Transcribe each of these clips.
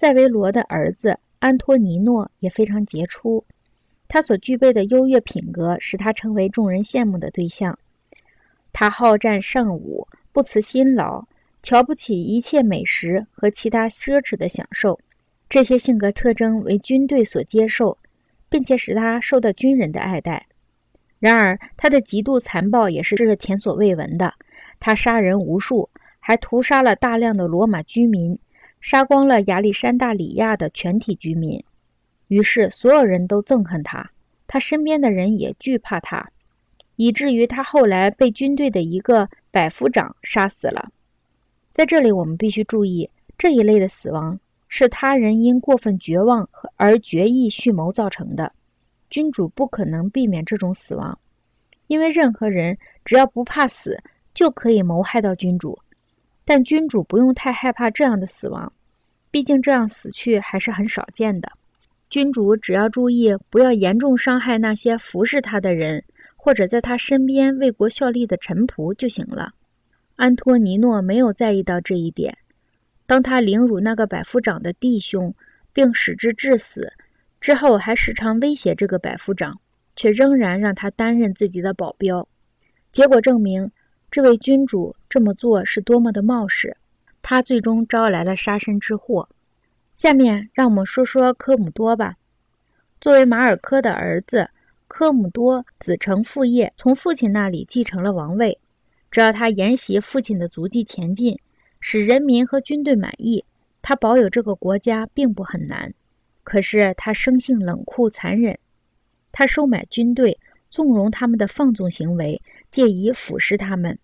塞维罗的儿子安托尼诺也非常杰出，他所具备的优越品格使他成为众人羡慕的对象。他好战尚武，不辞辛劳，瞧不起一切美食和其他奢侈的享受。这些性格特征为军队所接受，并且使他受到军人的爱戴。然而，他的极度残暴也是前所未闻的。他杀人无数，还屠杀了大量的罗马居民，杀光了亚历山大里亚的全体居民。于是，所有人都憎恨他，他身边的人也惧怕他，以至于他后来被军队的一个百夫长杀死了。在这里，我们必须注意这一类的死亡。是他人因过分绝望而决意蓄谋造成的，君主不可能避免这种死亡，因为任何人只要不怕死，就可以谋害到君主。但君主不用太害怕这样的死亡，毕竟这样死去还是很少见的。君主只要注意不要严重伤害那些服侍他的人，或者在他身边为国效力的臣仆就行了。安托尼诺没有在意到这一点。当他凌辱那个百夫长的弟兄，并使之致死之后，还时常威胁这个百夫长，却仍然让他担任自己的保镖。结果证明，这位君主这么做是多么的冒失。他最终招来了杀身之祸。下面让我们说说科姆多吧。作为马尔科的儿子，科姆多子承父业，从父亲那里继承了王位。只要他沿袭父亲的足迹前进。使人民和军队满意，他保有这个国家并不很难。可是他生性冷酷残忍，他收买军队，纵容他们的放纵行为，借以腐蚀他们，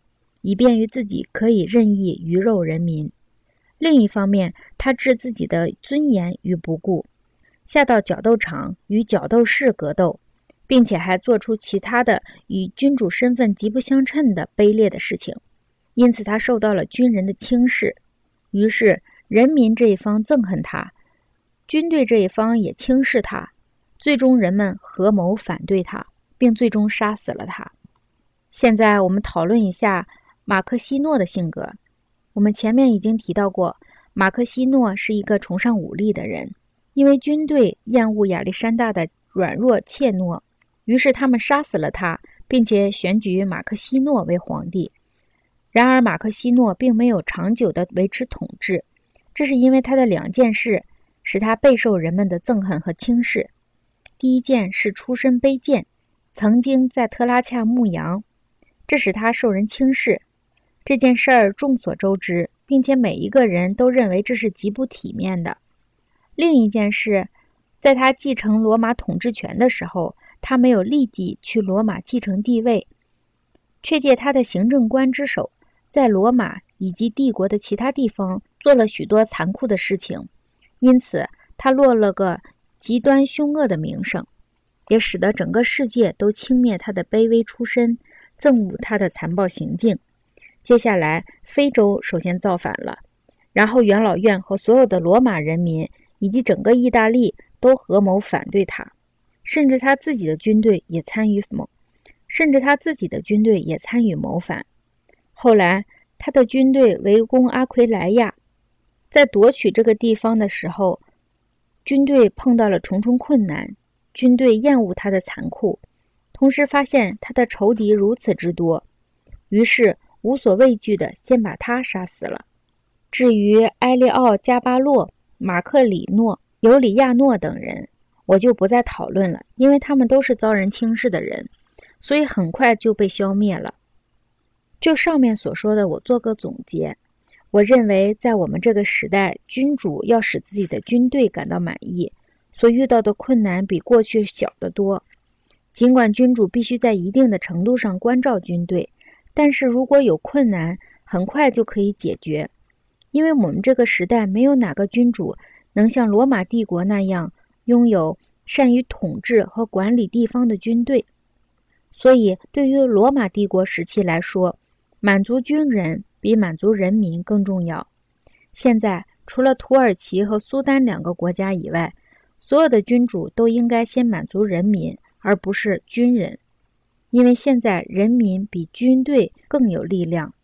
以便于自己可以任意鱼肉人民。另一方面，他置自己的尊严于不顾，下到角斗场与角斗士格斗，并且还做出其他的与君主身份极不相称的卑劣的事情。因此，他受到了军人的轻视，于是人民这一方憎恨他，军队这一方也轻视他，最终人们合谋反对他，并最终杀死了他。现在我们讨论一下马克西诺的性格。我们前面已经提到过，马克西诺是一个崇尚武力的人，因为军队厌恶亚历山大的软弱怯懦，于是他们杀死了他，并且选举马克西诺为皇帝。然而，马克西诺并没有长久地维持统治，这是因为他的两件事使他备受人们的憎恨和轻视。第一件是出身卑贱，曾经在特拉恰牧羊，这使他受人轻视。这件事儿众所周知，并且每一个人都认为这是极不体面的。另一件事，在他继承罗马统治权的时候，他没有立即去罗马继承帝位，却借他的行政官之手。在罗马以及帝国的其他地方做了许多残酷的事情，因此他落了个极端凶恶的名声，也使得整个世界都轻蔑他的卑微出身，憎恶他的残暴行径。接下来，非洲首先造反了，然后元老院和所有的罗马人民以及整个意大利都合谋反对他，甚至他自己的军队也参与谋，甚至他自己的军队也参与谋反。后来，他的军队围攻阿奎莱亚，在夺取这个地方的时候，军队碰到了重重困难。军队厌恶他的残酷，同时发现他的仇敌如此之多，于是无所畏惧的先把他杀死了。至于埃利奥·加巴洛、马克里诺、尤里亚诺等人，我就不再讨论了，因为他们都是遭人轻视的人，所以很快就被消灭了。就上面所说的，我做个总结。我认为，在我们这个时代，君主要使自己的军队感到满意，所遇到的困难比过去小得多。尽管君主必须在一定的程度上关照军队，但是如果有困难，很快就可以解决。因为我们这个时代没有哪个君主能像罗马帝国那样拥有善于统治和管理地方的军队，所以对于罗马帝国时期来说，满足军人比满足人民更重要。现在，除了土耳其和苏丹两个国家以外，所有的君主都应该先满足人民，而不是军人，因为现在人民比军队更有力量。